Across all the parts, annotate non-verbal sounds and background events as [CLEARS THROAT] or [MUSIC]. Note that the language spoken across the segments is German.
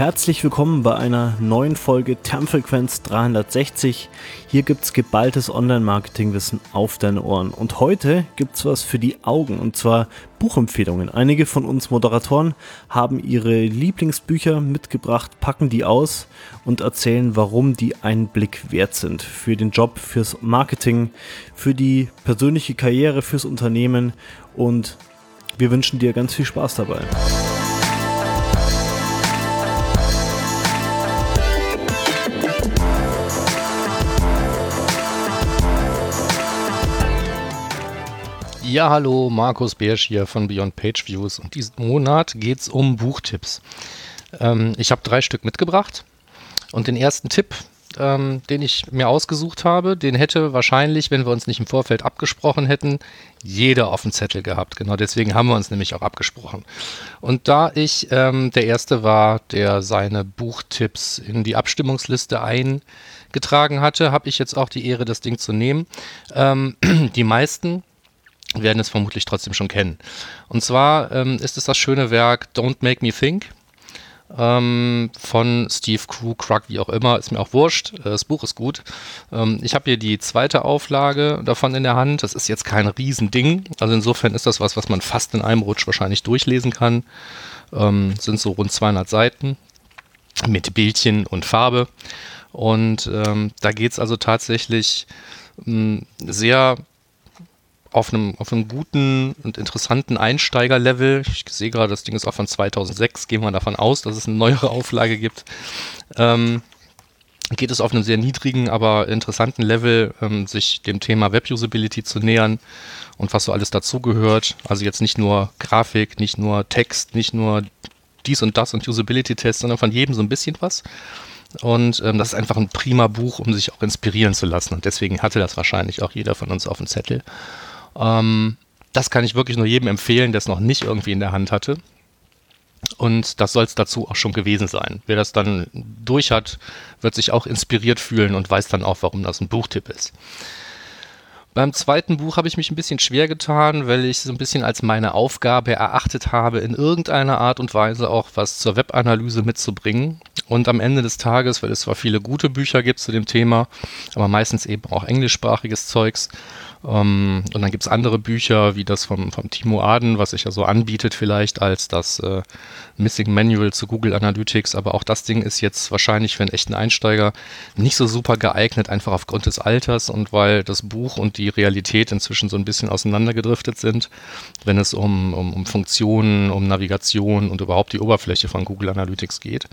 Herzlich willkommen bei einer neuen Folge Termfrequenz 360. Hier gibt's geballtes Online-Marketing-Wissen auf deine Ohren. Und heute gibt's was für die Augen und zwar Buchempfehlungen. Einige von uns Moderatoren haben ihre Lieblingsbücher mitgebracht, packen die aus und erzählen, warum die einen Blick wert sind. Für den Job, fürs Marketing, für die persönliche Karriere, fürs Unternehmen und wir wünschen dir ganz viel Spaß dabei. Ja, hallo, Markus Beersch hier von Beyond Page Views und diesen Monat geht es um Buchtipps. Ähm, ich habe drei Stück mitgebracht und den ersten Tipp, ähm, den ich mir ausgesucht habe, den hätte wahrscheinlich, wenn wir uns nicht im Vorfeld abgesprochen hätten, jeder auf dem Zettel gehabt. Genau deswegen haben wir uns nämlich auch abgesprochen. Und da ich ähm, der Erste war, der seine Buchtipps in die Abstimmungsliste eingetragen hatte, habe ich jetzt auch die Ehre, das Ding zu nehmen. Ähm, [CLEARS THROAT] die meisten werden es vermutlich trotzdem schon kennen. Und zwar ähm, ist es das schöne Werk Don't Make Me Think ähm, von Steve Crew, Krug, wie auch immer, ist mir auch wurscht. Äh, das Buch ist gut. Ähm, ich habe hier die zweite Auflage davon in der Hand. Das ist jetzt kein Riesending. Also insofern ist das was, was man fast in einem Rutsch wahrscheinlich durchlesen kann. Ähm, sind so rund 200 Seiten mit Bildchen und Farbe. Und ähm, da geht es also tatsächlich mh, sehr auf einem, auf einem guten und interessanten Einsteigerlevel. Ich sehe gerade, das Ding ist auch von 2006. Gehen wir davon aus, dass es eine neuere Auflage gibt. Ähm, geht es auf einem sehr niedrigen, aber interessanten Level, ähm, sich dem Thema Web-Usability zu nähern und was so alles dazugehört. Also jetzt nicht nur Grafik, nicht nur Text, nicht nur dies und das und Usability-Tests, sondern von jedem so ein bisschen was. Und ähm, das ist einfach ein prima Buch, um sich auch inspirieren zu lassen. Und deswegen hatte das wahrscheinlich auch jeder von uns auf dem Zettel. Ähm, das kann ich wirklich nur jedem empfehlen, der es noch nicht irgendwie in der Hand hatte. Und das soll es dazu auch schon gewesen sein. Wer das dann durch hat, wird sich auch inspiriert fühlen und weiß dann auch, warum das ein Buchtipp ist. Beim zweiten Buch habe ich mich ein bisschen schwer getan, weil ich so ein bisschen als meine Aufgabe erachtet habe, in irgendeiner Art und Weise auch was zur Webanalyse mitzubringen. Und am Ende des Tages, weil es zwar viele gute Bücher gibt zu dem Thema, aber meistens eben auch englischsprachiges Zeugs, ähm, und dann gibt es andere Bücher, wie das vom, vom Timo Aden, was sich ja so anbietet vielleicht als das äh, Missing Manual zu Google Analytics. Aber auch das Ding ist jetzt wahrscheinlich für einen echten Einsteiger nicht so super geeignet, einfach aufgrund des Alters und weil das Buch und die Realität inzwischen so ein bisschen auseinandergedriftet sind, wenn es um, um, um Funktionen, um Navigation und überhaupt die Oberfläche von Google Analytics geht.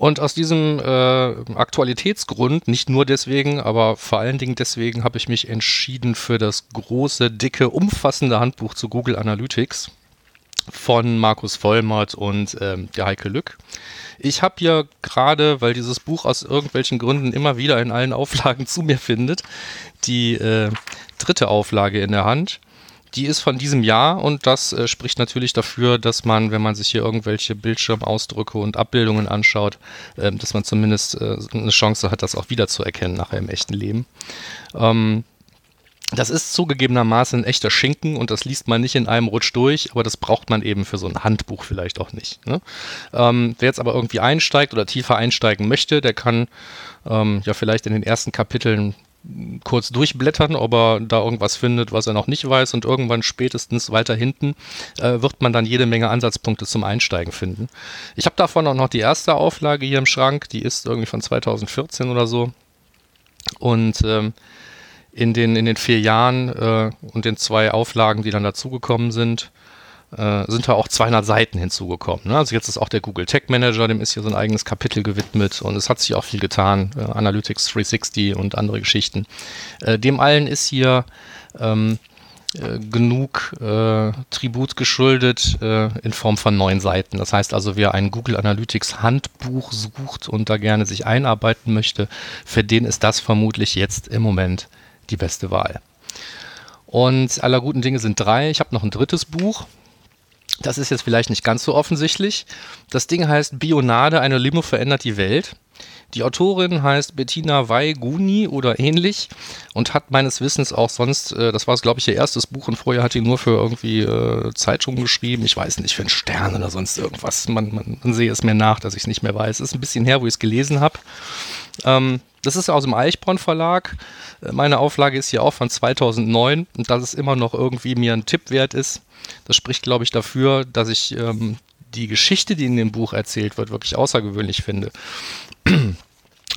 Und aus diesem äh, Aktualitätsgrund, nicht nur deswegen, aber vor allen Dingen deswegen, habe ich mich entschieden für das große, dicke, umfassende Handbuch zu Google Analytics von Markus Vollmert und ähm, der Heike Lück. Ich habe hier gerade, weil dieses Buch aus irgendwelchen Gründen immer wieder in allen Auflagen [LAUGHS] zu mir findet, die äh, dritte Auflage in der Hand die ist von diesem Jahr und das äh, spricht natürlich dafür, dass man, wenn man sich hier irgendwelche Bildschirmausdrücke und Abbildungen anschaut, äh, dass man zumindest äh, eine Chance hat, das auch wiederzuerkennen nachher im echten Leben. Ähm, das ist zugegebenermaßen ein echter Schinken und das liest man nicht in einem Rutsch durch, aber das braucht man eben für so ein Handbuch vielleicht auch nicht. Ne? Ähm, wer jetzt aber irgendwie einsteigt oder tiefer einsteigen möchte, der kann ähm, ja vielleicht in den ersten Kapiteln kurz durchblättern, ob er da irgendwas findet, was er noch nicht weiß. Und irgendwann spätestens weiter hinten äh, wird man dann jede Menge Ansatzpunkte zum Einsteigen finden. Ich habe davon auch noch die erste Auflage hier im Schrank, die ist irgendwie von 2014 oder so. Und ähm, in den, in den vier Jahren äh, und den zwei Auflagen, die dann dazugekommen sind, äh, sind da auch 200 Seiten hinzugekommen. Ne? Also jetzt ist auch der Google Tech Manager, dem ist hier so ein eigenes Kapitel gewidmet und es hat sich auch viel getan. Äh, Analytics 360 und andere Geschichten. Äh, dem allen ist hier ähm, äh, genug äh, Tribut geschuldet äh, in Form von neun Seiten. Das heißt also, wer ein Google Analytics Handbuch sucht und da gerne sich einarbeiten möchte, für den ist das vermutlich jetzt im Moment die beste Wahl. Und aller guten Dinge sind drei. Ich habe noch ein drittes Buch. Das ist jetzt vielleicht nicht ganz so offensichtlich. Das Ding heißt Bionade, eine Limo verändert die Welt. Die Autorin heißt Bettina Weiguni oder ähnlich und hat meines Wissens auch sonst, äh, das war es glaube ich ihr erstes Buch und vorher hat sie nur für irgendwie äh, Zeitungen geschrieben, ich weiß nicht, für einen Stern oder sonst irgendwas. Man, man, man sehe es mir nach, dass ich es nicht mehr weiß. Es ist ein bisschen her, wo ich es gelesen habe. Ähm, das ist aus dem Eichborn Verlag. Äh, meine Auflage ist hier auch von 2009 und dass es immer noch irgendwie mir ein Tipp wert ist, das spricht, glaube ich, dafür, dass ich ähm, die Geschichte, die in dem Buch erzählt wird, wirklich außergewöhnlich finde. [CLEARS THROAT]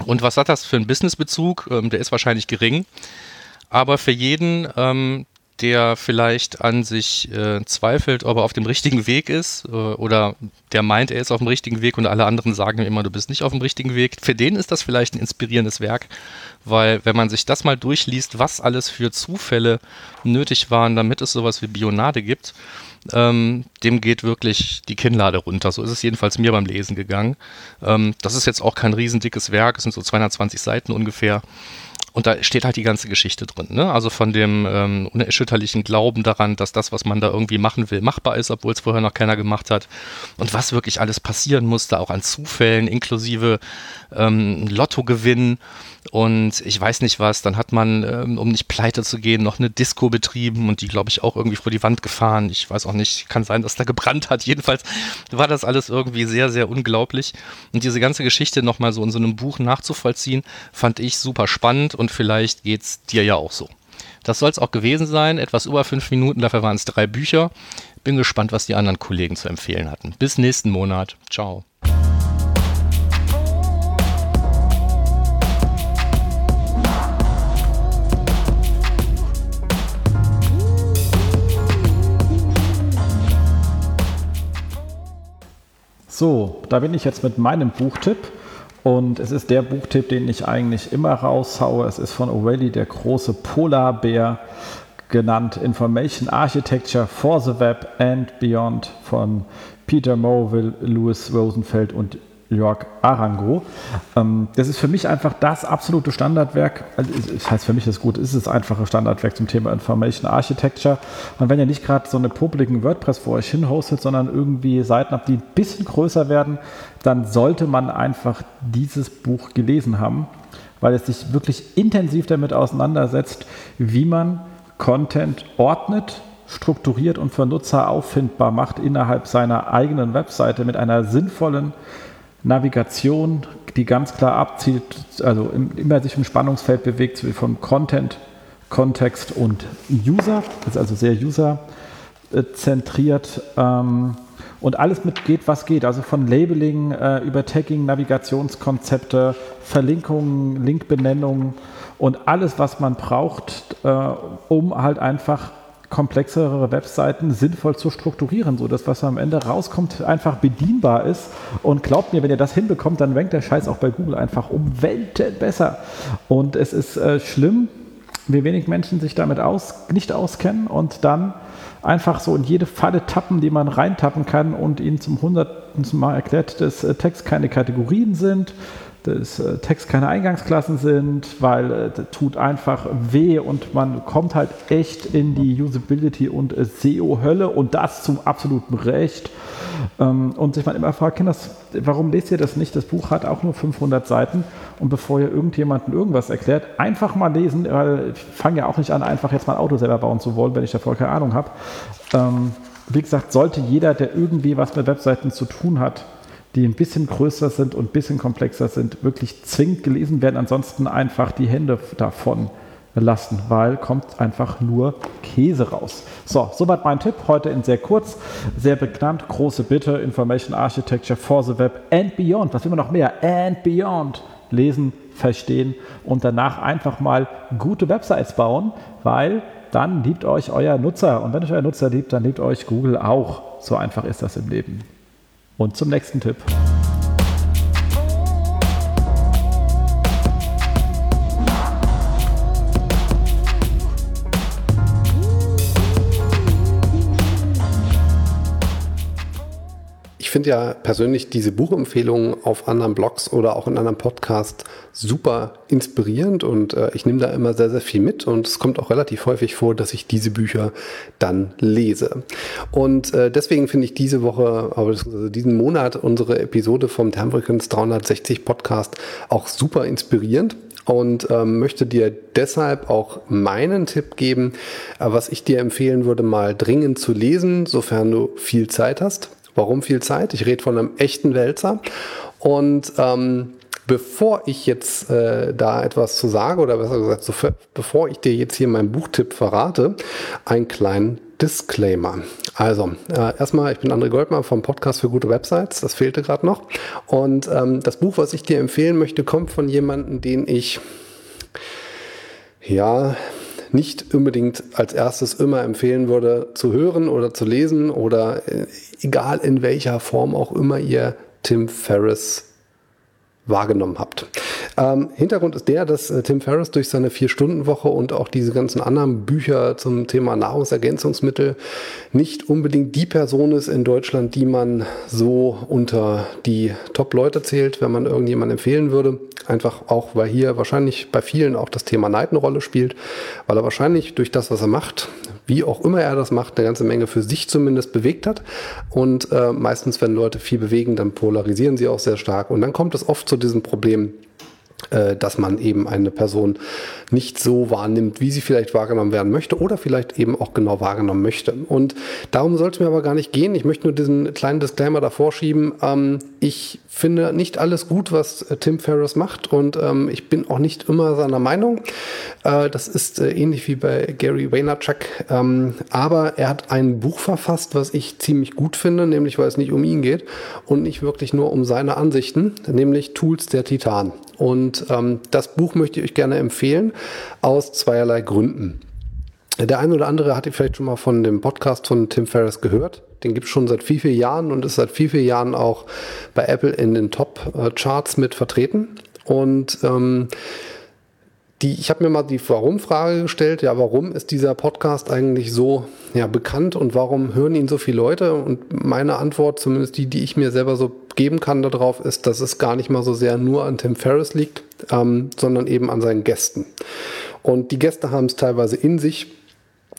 Und was hat das für einen Businessbezug? Ähm, der ist wahrscheinlich gering. Aber für jeden, ähm, der vielleicht an sich äh, zweifelt, ob er auf dem richtigen Weg ist äh, oder der meint, er ist auf dem richtigen Weg und alle anderen sagen ihm immer, du bist nicht auf dem richtigen Weg. Für den ist das vielleicht ein inspirierendes Werk, weil wenn man sich das mal durchliest, was alles für Zufälle nötig waren, damit es sowas wie Bionade gibt, ähm, dem geht wirklich die Kinnlade runter. So ist es jedenfalls mir beim Lesen gegangen. Ähm, das ist jetzt auch kein riesendickes Werk, es sind so 220 Seiten ungefähr. Und da steht halt die ganze Geschichte drin. Ne? Also von dem ähm, unerschütterlichen Glauben daran, dass das, was man da irgendwie machen will, machbar ist, obwohl es vorher noch keiner gemacht hat. Und was wirklich alles passieren musste, auch an Zufällen, inklusive ähm, Lottogewinn und ich weiß nicht was. Dann hat man, ähm, um nicht pleite zu gehen, noch eine Disco betrieben und die, glaube ich, auch irgendwie vor die Wand gefahren. Ich weiß auch nicht, kann sein, dass da gebrannt hat. [LAUGHS] Jedenfalls war das alles irgendwie sehr, sehr unglaublich. Und diese ganze Geschichte nochmal so in so einem Buch nachzuvollziehen, fand ich super spannend und vielleicht geht es dir ja auch so. Das soll es auch gewesen sein. Etwas über fünf Minuten, dafür waren es drei Bücher. Bin gespannt, was die anderen Kollegen zu empfehlen hatten. Bis nächsten Monat. Ciao. So, da bin ich jetzt mit meinem Buchtipp. Und es ist der Buchtipp, den ich eigentlich immer raushaue. Es ist von O'Reilly, der große Polarbär, genannt Information Architecture for the Web and Beyond von Peter Morville, Louis Rosenfeld und Jörg Arango. Ähm, das ist für mich einfach das absolute Standardwerk. Also, das heißt, für mich ist gut, ist es einfache Standardwerk zum Thema Information Architecture. Und wenn ihr nicht gerade so eine publiken WordPress vor euch hin hostet, sondern irgendwie Seiten habt, die ein bisschen größer werden, dann sollte man einfach dieses Buch gelesen haben, weil es sich wirklich intensiv damit auseinandersetzt, wie man Content ordnet, strukturiert und für Nutzer auffindbar macht innerhalb seiner eigenen Webseite mit einer sinnvollen Navigation, die ganz klar abzielt, also immer sich im Spannungsfeld bewegt von Content, Kontext und User. Das ist also sehr userzentriert. Ähm, und alles mitgeht, was geht. Also von Labeling äh, über Tagging, Navigationskonzepte, Verlinkungen, Linkbenennungen und alles, was man braucht, äh, um halt einfach komplexere Webseiten sinnvoll zu strukturieren, sodass was am Ende rauskommt, einfach bedienbar ist. Und glaubt mir, wenn ihr das hinbekommt, dann rankt der Scheiß auch bei Google einfach um Welten besser. Und es ist äh, schlimm, wie wenig Menschen sich damit aus, nicht auskennen und dann einfach so in jede Falle tappen, die man reintappen kann und ihnen zum hundertsten Mal erklärt, dass äh, Text keine Kategorien sind, dass äh, Text keine Eingangsklassen sind, weil äh, das tut einfach weh und man kommt halt echt in die Usability und SEO-Hölle und das zum absoluten Recht. Ähm, und sich man immer fragt, Kinders, warum lest ihr das nicht? Das Buch hat auch nur 500 Seiten und bevor ihr irgendjemandem irgendwas erklärt, einfach mal lesen, weil ich fange ja auch nicht an, einfach jetzt mein Auto selber bauen zu wollen, wenn ich davor keine Ahnung habe. Wie gesagt, sollte jeder, der irgendwie was mit Webseiten zu tun hat, die ein bisschen größer sind und ein bisschen komplexer sind, wirklich zwingend gelesen werden. Ansonsten einfach die Hände davon lassen, weil kommt einfach nur Käse raus. So, soweit mein Tipp. Heute in sehr kurz, sehr bekannt. Große Bitte: Information Architecture for the Web and Beyond. Was man noch mehr? And Beyond. Lesen, verstehen und danach einfach mal gute Websites bauen, weil dann liebt euch euer Nutzer. Und wenn euch euer Nutzer liebt, dann liebt euch Google auch. So einfach ist das im Leben. Und zum nächsten Tipp. Finde ja persönlich diese Buchempfehlungen auf anderen Blogs oder auch in anderen Podcasts super inspirierend und äh, ich nehme da immer sehr, sehr viel mit und es kommt auch relativ häufig vor, dass ich diese Bücher dann lese. Und äh, deswegen finde ich diese Woche, also diesen Monat unsere Episode vom Thermfrequenz 360 Podcast auch super inspirierend und ähm, möchte dir deshalb auch meinen Tipp geben, äh, was ich dir empfehlen würde, mal dringend zu lesen, sofern du viel Zeit hast. Warum viel Zeit? Ich rede von einem echten Wälzer. Und ähm, bevor ich jetzt äh, da etwas zu sage, oder besser gesagt, so, bevor ich dir jetzt hier meinen Buchtipp verrate, einen kleinen Disclaimer. Also, äh, erstmal, ich bin André Goldmann vom Podcast für gute Websites, das fehlte gerade noch. Und ähm, das Buch, was ich dir empfehlen möchte, kommt von jemandem, den ich, ja, nicht unbedingt als erstes immer empfehlen würde zu hören oder zu lesen oder äh, egal in welcher Form auch immer ihr Tim Ferriss wahrgenommen habt. Ähm, Hintergrund ist der, dass äh, Tim Ferriss durch seine Vier-Stunden-Woche und auch diese ganzen anderen Bücher zum Thema Nahrungsergänzungsmittel nicht unbedingt die Person ist in Deutschland, die man so unter die Top-Leute zählt, wenn man irgendjemand empfehlen würde. Einfach auch, weil hier wahrscheinlich bei vielen auch das Thema Neid eine Rolle spielt, weil er wahrscheinlich durch das, was er macht, wie auch immer er das macht, eine ganze Menge für sich zumindest bewegt hat. Und äh, meistens, wenn Leute viel bewegen, dann polarisieren sie auch sehr stark. Und dann kommt es oft zu diesem Problem, dass man eben eine Person nicht so wahrnimmt, wie sie vielleicht wahrgenommen werden möchte oder vielleicht eben auch genau wahrgenommen möchte. Und darum soll es mir aber gar nicht gehen. Ich möchte nur diesen kleinen Disclaimer davor schieben. Ähm, ich finde nicht alles gut, was äh, Tim Ferriss macht und ähm, ich bin auch nicht immer seiner Meinung. Äh, das ist äh, ähnlich wie bei Gary Vaynerchuk. Ähm, aber er hat ein Buch verfasst, was ich ziemlich gut finde, nämlich weil es nicht um ihn geht und nicht wirklich nur um seine Ansichten, nämlich Tools der Titan. Und ähm, das Buch möchte ich euch gerne empfehlen aus zweierlei Gründen. Der eine oder andere hat vielleicht schon mal von dem Podcast von Tim Ferriss gehört. Den gibt es schon seit viel, viel Jahren und ist seit viel, viel Jahren auch bei Apple in den Top-Charts mit vertreten. Und ähm, die, ich habe mir mal die Warum-Frage gestellt. Ja, warum ist dieser Podcast eigentlich so ja, bekannt und warum hören ihn so viele Leute? Und meine Antwort, zumindest die, die ich mir selber so geben kann darauf, ist, dass es gar nicht mal so sehr nur an Tim Ferriss liegt, ähm, sondern eben an seinen Gästen. Und die Gäste haben es teilweise in sich.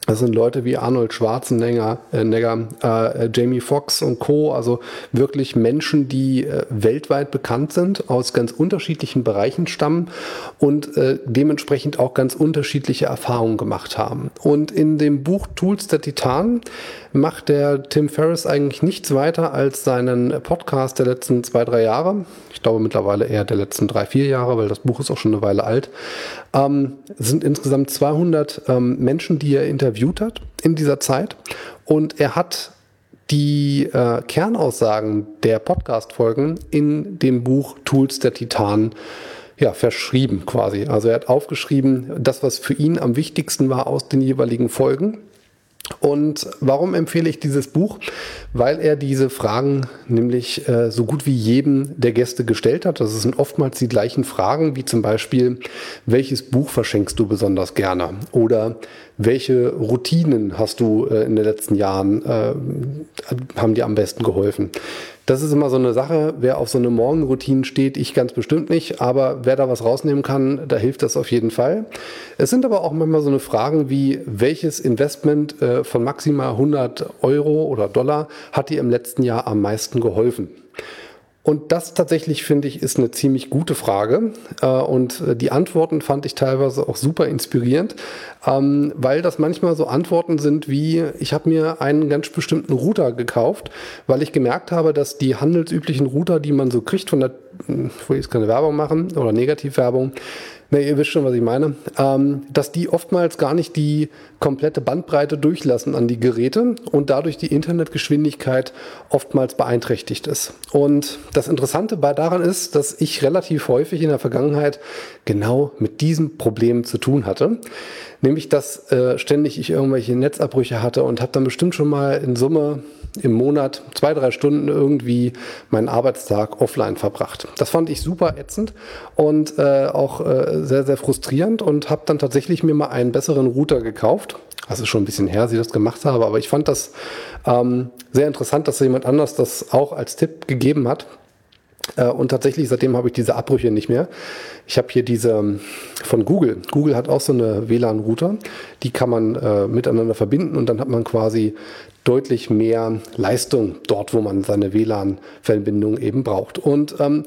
Das sind Leute wie Arnold Schwarzenegger, äh, Negger, äh, Jamie Foxx und Co. Also wirklich Menschen, die äh, weltweit bekannt sind, aus ganz unterschiedlichen Bereichen stammen und äh, dementsprechend auch ganz unterschiedliche Erfahrungen gemacht haben. Und in dem Buch Tools der Titan macht der Tim Ferriss eigentlich nichts weiter als seinen Podcast der letzten zwei, drei Jahre. Ich glaube mittlerweile eher der letzten drei, vier Jahre, weil das Buch ist auch schon eine Weile alt. Ähm, sind insgesamt 200 ähm, Menschen, die er interviewt hat in dieser Zeit. Und er hat die äh, Kernaussagen der Podcast-Folgen in dem Buch Tools der Titan ja, verschrieben quasi. Also er hat aufgeschrieben, das, was für ihn am wichtigsten war aus den jeweiligen Folgen und warum empfehle ich dieses Buch? Weil er diese Fragen nämlich äh, so gut wie jedem der Gäste gestellt hat. Das sind oftmals die gleichen Fragen, wie zum Beispiel, welches Buch verschenkst du besonders gerne? Oder welche Routinen hast du äh, in den letzten Jahren, äh, haben dir am besten geholfen? Das ist immer so eine Sache. Wer auf so eine Morgenroutine steht, ich ganz bestimmt nicht. Aber wer da was rausnehmen kann, da hilft das auf jeden Fall. Es sind aber auch manchmal so eine Fragen wie, welches Investment äh, von maximal 100 Euro oder Dollar hat dir im letzten Jahr am meisten geholfen? Und das tatsächlich finde ich ist eine ziemlich gute Frage. Äh, und die Antworten fand ich teilweise auch super inspirierend, ähm, weil das manchmal so Antworten sind wie, ich habe mir einen ganz bestimmten Router gekauft, weil ich gemerkt habe, dass die handelsüblichen Router, die man so kriegt von der, ich will jetzt keine Werbung machen oder Negativwerbung, Ne, ihr wisst schon, was ich meine. Ähm, dass die oftmals gar nicht die komplette Bandbreite durchlassen an die Geräte und dadurch die Internetgeschwindigkeit oftmals beeinträchtigt ist. Und das Interessante daran ist, dass ich relativ häufig in der Vergangenheit genau mit diesem Problem zu tun hatte. Nämlich, dass äh, ständig ich irgendwelche Netzabbrüche hatte und habe dann bestimmt schon mal in Summe im Monat zwei, drei Stunden irgendwie meinen Arbeitstag offline verbracht. Das fand ich super ätzend und äh, auch äh, sehr, sehr frustrierend und habe dann tatsächlich mir mal einen besseren Router gekauft Also schon ein bisschen her, dass ich das gemacht habe, aber ich fand das ähm, sehr interessant, dass jemand anders das auch als Tipp gegeben hat. Äh, und tatsächlich, seitdem habe ich diese Abbrüche nicht mehr. Ich habe hier diese ähm, von Google. Google hat auch so eine WLAN-Router. Die kann man äh, miteinander verbinden und dann hat man quasi deutlich mehr Leistung dort, wo man seine WLAN-Verbindung eben braucht. Und ähm,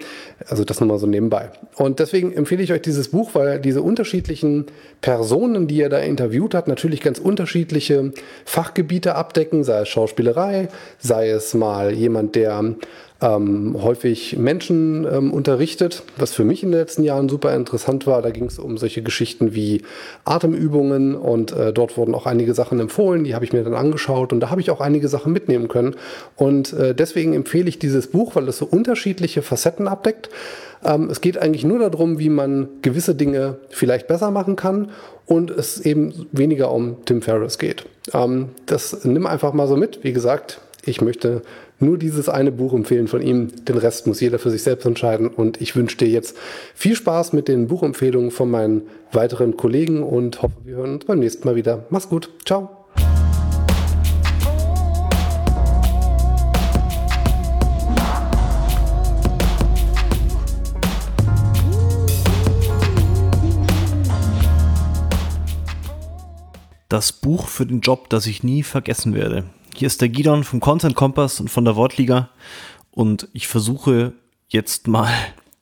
also das nochmal so nebenbei. Und deswegen empfehle ich euch dieses Buch, weil diese unterschiedlichen Personen, die er da interviewt hat, natürlich ganz unterschiedliche Fachgebiete abdecken, sei es Schauspielerei, sei es mal jemand, der ähm, häufig Menschen ähm, unterrichtet, was für mich in den letzten Jahren super interessant war. Da ging es um solche Geschichten wie Atemübungen und äh, dort wurden auch einige Sachen empfohlen, die habe ich mir dann angeschaut und da habe ich auch einige Sachen mitnehmen können. Und äh, deswegen empfehle ich dieses Buch, weil es so unterschiedliche Facetten abdeckt. Ähm, es geht eigentlich nur darum, wie man gewisse Dinge vielleicht besser machen kann und es eben weniger um Tim Ferriss geht. Ähm, das nimm einfach mal so mit. Wie gesagt, ich möchte nur dieses eine Buch empfehlen von ihm. Den Rest muss jeder für sich selbst entscheiden. Und ich wünsche dir jetzt viel Spaß mit den Buchempfehlungen von meinen weiteren Kollegen und hoffe, wir hören uns beim nächsten Mal wieder. Mach's gut. Ciao. Das Buch für den Job, das ich nie vergessen werde. Hier ist der Gidon vom Content Kompass und von der Wortliga und ich versuche jetzt mal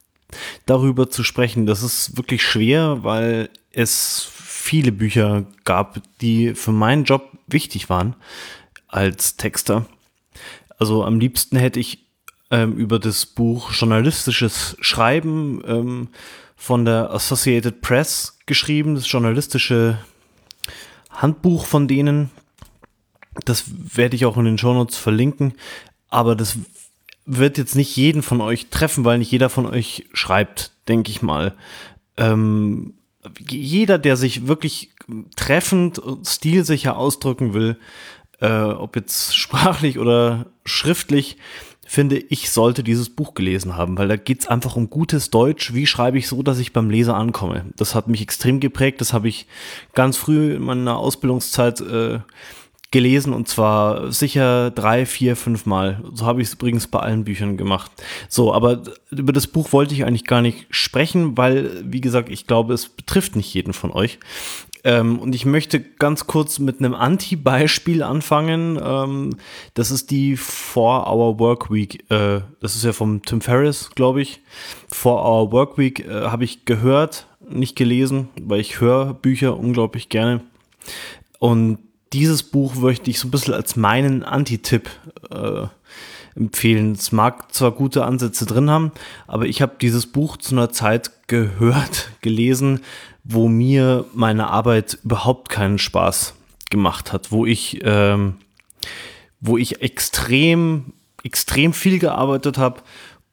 [LAUGHS] darüber zu sprechen. Das ist wirklich schwer, weil es viele Bücher gab, die für meinen Job wichtig waren als Texter. Also am liebsten hätte ich ähm, über das Buch Journalistisches Schreiben ähm, von der Associated Press geschrieben, das journalistische Handbuch von denen, das werde ich auch in den Shownotes verlinken. Aber das wird jetzt nicht jeden von euch treffen, weil nicht jeder von euch schreibt, denke ich mal. Ähm, jeder, der sich wirklich treffend und stilsicher ausdrücken will, äh, ob jetzt [LAUGHS] sprachlich oder schriftlich, finde ich, sollte dieses Buch gelesen haben, weil da geht es einfach um gutes Deutsch. Wie schreibe ich so, dass ich beim Leser ankomme? Das hat mich extrem geprägt. Das habe ich ganz früh in meiner Ausbildungszeit äh, gelesen und zwar sicher drei, vier, fünf Mal. So habe ich es übrigens bei allen Büchern gemacht. So, aber über das Buch wollte ich eigentlich gar nicht sprechen, weil, wie gesagt, ich glaube, es betrifft nicht jeden von euch. Ähm, und ich möchte ganz kurz mit einem Anti-Beispiel anfangen. Ähm, das ist die Four Hour Work Week. Äh, das ist ja vom Tim Ferriss, glaube ich. Four Hour Work Week äh, habe ich gehört, nicht gelesen, weil ich höre Bücher unglaublich gerne. Und dieses Buch möchte ich so ein bisschen als meinen Anti-Tipp äh, empfehlen. Es mag zwar gute Ansätze drin haben, aber ich habe dieses Buch zu einer Zeit gehört, [LAUGHS] gelesen, wo mir meine Arbeit überhaupt keinen Spaß gemacht hat, wo ich, ähm, wo ich extrem, extrem viel gearbeitet habe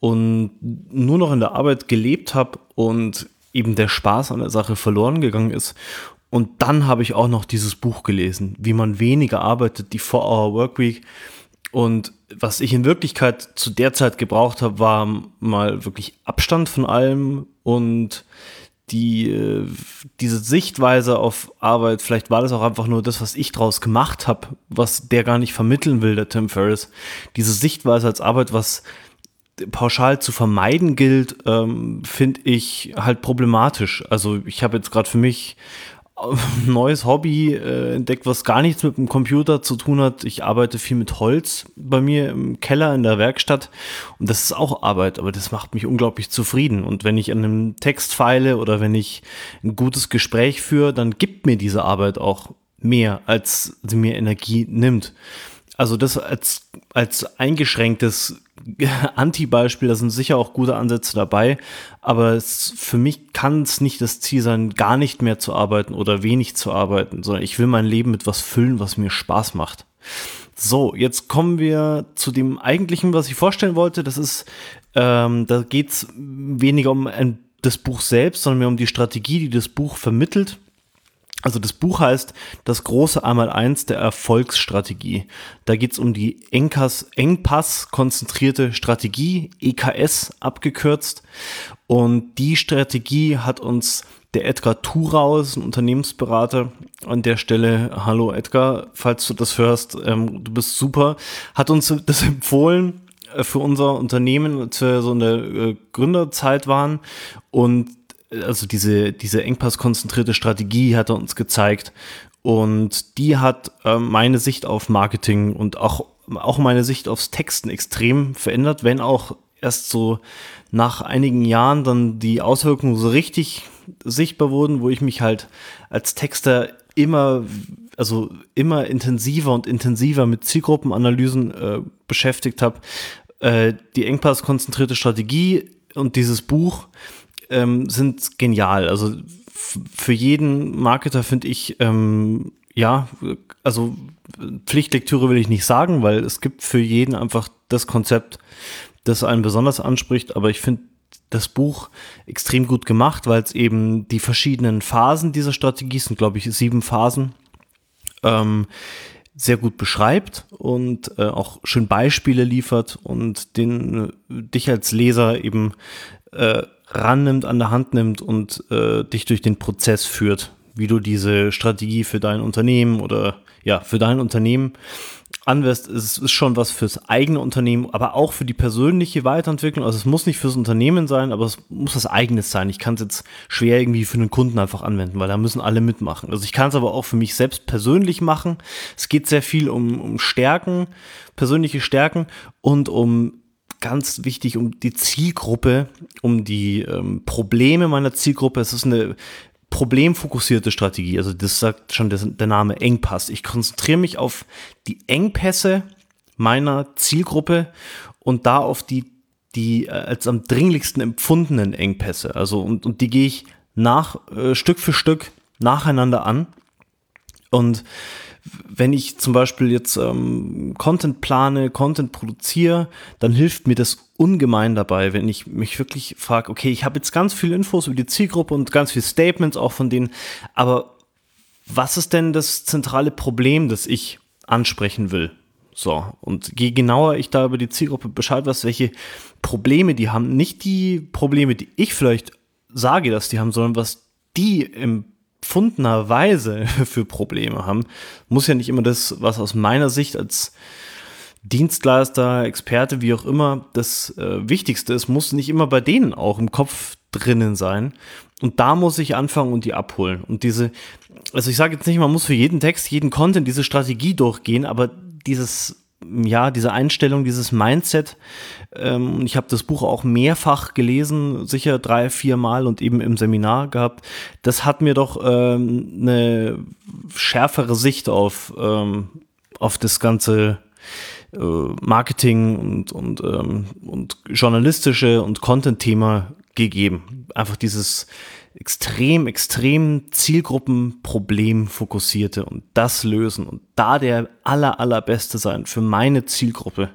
und nur noch in der Arbeit gelebt habe und eben der Spaß an der Sache verloren gegangen ist. Und dann habe ich auch noch dieses Buch gelesen, wie man weniger arbeitet, die 4-Hour Workweek. Und was ich in Wirklichkeit zu der Zeit gebraucht habe, war mal wirklich Abstand von allem und die, äh, diese Sichtweise auf Arbeit, vielleicht war das auch einfach nur das, was ich draus gemacht habe, was der gar nicht vermitteln will, der Tim Ferriss. Diese Sichtweise als Arbeit, was pauschal zu vermeiden gilt, ähm, finde ich halt problematisch. Also ich habe jetzt gerade für mich [LAUGHS] neues Hobby äh, entdeckt, was gar nichts mit dem Computer zu tun hat. Ich arbeite viel mit Holz bei mir im Keller in der Werkstatt und das ist auch Arbeit, aber das macht mich unglaublich zufrieden. Und wenn ich an einem Text feile oder wenn ich ein gutes Gespräch führe, dann gibt mir diese Arbeit auch mehr, als sie mir Energie nimmt. Also das als, als eingeschränktes [LAUGHS] Anti-Beispiel, da sind sicher auch gute Ansätze dabei, aber es, für mich kann es nicht das Ziel sein, gar nicht mehr zu arbeiten oder wenig zu arbeiten, sondern ich will mein Leben mit was füllen, was mir Spaß macht. So, jetzt kommen wir zu dem eigentlichen, was ich vorstellen wollte. Das ist, ähm, da geht es weniger um ein, das Buch selbst, sondern mehr um die Strategie, die das Buch vermittelt. Also das Buch heißt Das große Einmaleins der Erfolgsstrategie. Da geht es um die Engpass, Engpass konzentrierte Strategie, EKS abgekürzt. Und die Strategie hat uns Der Edgar Thurau ist ein Unternehmensberater. An der Stelle, hallo Edgar, falls du das hörst, ähm, du bist super. Hat uns das empfohlen äh, für unser Unternehmen, als wir so in äh, Gründerzeit waren. Und also diese, diese engpasskonzentrierte Strategie hat er uns gezeigt. Und die hat äh, meine Sicht auf Marketing und auch, auch meine Sicht aufs Texten extrem verändert, wenn auch erst so nach einigen Jahren dann die Auswirkungen so richtig sichtbar wurden, wo ich mich halt als Texter immer, also immer intensiver und intensiver mit Zielgruppenanalysen äh, beschäftigt habe. Äh, die engpasskonzentrierte Strategie und dieses Buch ähm, sind genial. Also für jeden Marketer finde ich, ähm, ja, also Pflichtlektüre will ich nicht sagen, weil es gibt für jeden einfach das Konzept, das einen besonders anspricht, aber ich finde das Buch extrem gut gemacht, weil es eben die verschiedenen Phasen dieser Strategie sind, glaube ich, sieben Phasen, ähm, sehr gut beschreibt und äh, auch schön Beispiele liefert und den äh, dich als Leser eben äh, rannimmt, an der Hand nimmt und äh, dich durch den Prozess führt, wie du diese Strategie für dein Unternehmen oder ja, für dein Unternehmen anwendest, es ist schon was fürs eigene Unternehmen, aber auch für die persönliche Weiterentwicklung. Also es muss nicht fürs Unternehmen sein, aber es muss was eigenes sein. Ich kann es jetzt schwer irgendwie für einen Kunden einfach anwenden, weil da müssen alle mitmachen. Also ich kann es aber auch für mich selbst persönlich machen. Es geht sehr viel um, um Stärken, persönliche Stärken und um ganz wichtig um die Zielgruppe, um die ähm, Probleme meiner Zielgruppe. Es ist eine problemfokussierte Strategie. Also das sagt schon der, Name Engpass. Ich konzentriere mich auf die Engpässe meiner Zielgruppe und da auf die, die äh, als am dringlichsten empfundenen Engpässe. Also und, und die gehe ich nach äh, Stück für Stück nacheinander an. Und wenn ich zum Beispiel jetzt ähm, Content plane, Content produziere, dann hilft mir das ungemein dabei, wenn ich mich wirklich frage, okay, ich habe jetzt ganz viele Infos über die Zielgruppe und ganz viele Statements auch von denen, aber was ist denn das zentrale Problem, das ich ansprechen will? So, und je genauer ich da über die Zielgruppe Bescheid weiß, welche Probleme die haben, nicht die Probleme, die ich vielleicht sage, dass die haben, sondern was die im empfundenerweise [LAUGHS] für Probleme haben, muss ja nicht immer das, was aus meiner Sicht als Dienstleister, Experte, wie auch immer, das äh, Wichtigste ist, muss nicht immer bei denen auch im Kopf drinnen sein. Und da muss ich anfangen und die abholen. Und diese, also ich sage jetzt nicht, man muss für jeden Text, jeden Content diese Strategie durchgehen, aber dieses ja, diese Einstellung, dieses Mindset. Ähm, ich habe das Buch auch mehrfach gelesen, sicher drei, vier Mal und eben im Seminar gehabt. Das hat mir doch ähm, eine schärfere Sicht auf, ähm, auf das ganze äh, Marketing und, und, ähm, und journalistische und Content-Thema gegeben. Einfach dieses extrem, extrem Zielgruppenproblem fokussierte und das lösen und da der aller, allerbeste sein für meine Zielgruppe,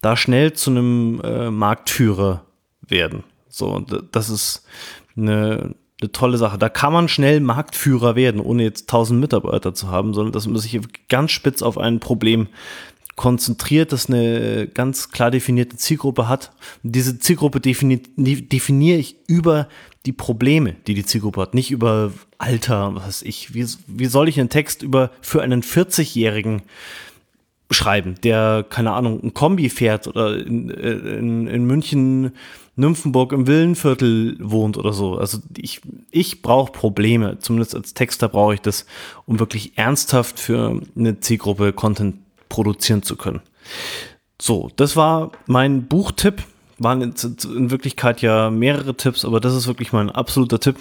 da schnell zu einem äh, Marktführer werden. So, das ist eine, eine tolle Sache. Da kann man schnell Marktführer werden, ohne jetzt 1000 Mitarbeiter zu haben, sondern dass man sich ganz spitz auf ein Problem konzentriert, das eine ganz klar definierte Zielgruppe hat. diese Zielgruppe defini definiere ich über die Probleme, die die Zielgruppe hat, nicht über Alter, was weiß ich. Wie, wie soll ich einen Text über für einen 40-Jährigen schreiben, der, keine Ahnung, ein Kombi fährt oder in, in, in München, Nymphenburg im Villenviertel wohnt oder so. Also ich, ich brauche Probleme, zumindest als Texter brauche ich das, um wirklich ernsthaft für eine Zielgruppe Content produzieren zu können. So, das war mein Buchtipp waren in, Wirklichkeit ja mehrere Tipps, aber das ist wirklich mein absoluter Tipp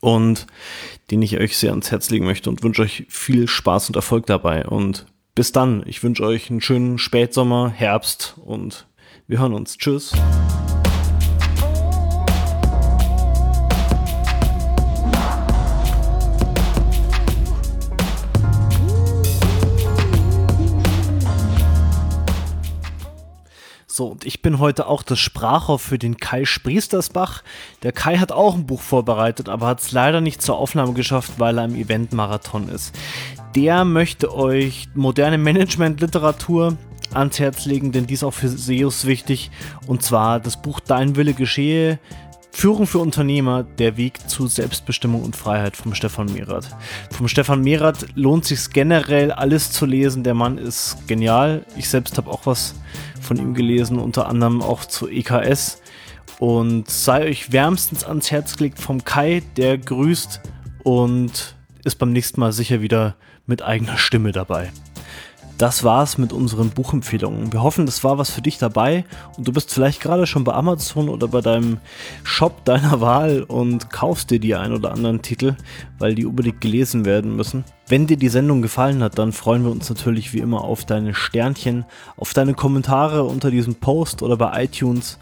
und den ich euch sehr ans Herz legen möchte und wünsche euch viel Spaß und Erfolg dabei. Und bis dann, ich wünsche euch einen schönen Spätsommer, Herbst und wir hören uns. Tschüss. So, und ich bin heute auch das Sprachrohr für den Kai Spriestersbach. Der Kai hat auch ein Buch vorbereitet, aber hat es leider nicht zur Aufnahme geschafft, weil er im Eventmarathon ist. Der möchte euch moderne Management-Literatur ans Herz legen, denn die ist auch für SEOs wichtig. Und zwar das Buch Dein Wille geschehe Führung für Unternehmer, der Weg zu Selbstbestimmung und Freiheit vom Stefan Merath. Vom Stefan Merath lohnt sich generell alles zu lesen. Der Mann ist genial. Ich selbst habe auch was von ihm gelesen, unter anderem auch zu EKS. Und sei euch wärmstens ans Herz gelegt vom Kai, der grüßt und ist beim nächsten Mal sicher wieder mit eigener Stimme dabei das war's mit unseren Buchempfehlungen. Wir hoffen, das war was für dich dabei und du bist vielleicht gerade schon bei Amazon oder bei deinem Shop deiner [LAUGHS] Wahl und kaufst dir die ein oder anderen Titel, weil die unbedingt gelesen werden müssen. Wenn dir die Sendung gefallen hat, dann freuen wir uns natürlich wie immer auf deine Sternchen, auf deine Kommentare unter diesem Post oder bei iTunes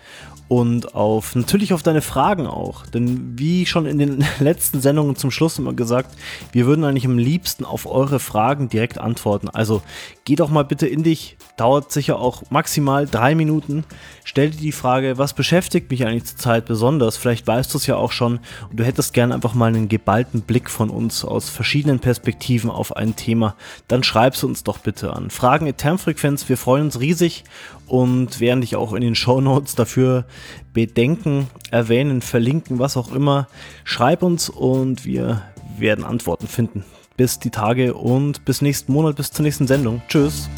und auf natürlich auf deine Fragen auch. Denn wie schon in den [LAUGHS] letzten Sendungen zum Schluss immer gesagt, wir würden eigentlich am liebsten auf eure Fragen direkt antworten. Also geh doch mal bitte in dich, dauert sicher auch maximal drei Minuten. Stell dir die Frage, was beschäftigt mich eigentlich zurzeit besonders? Vielleicht weißt du es ja auch schon und du hättest gern einfach mal einen geballten Blick von uns aus verschiedenen Perspektiven auf ein Thema. Dann schreib's uns doch bitte an. Fragen at Termfrequenz, wir freuen uns riesig und werden dich auch in den Show Notes dafür bedenken, erwähnen, verlinken, was auch immer. Schreib uns und wir werden Antworten finden. Bis die Tage und bis nächsten Monat, bis zur nächsten Sendung. Tschüss.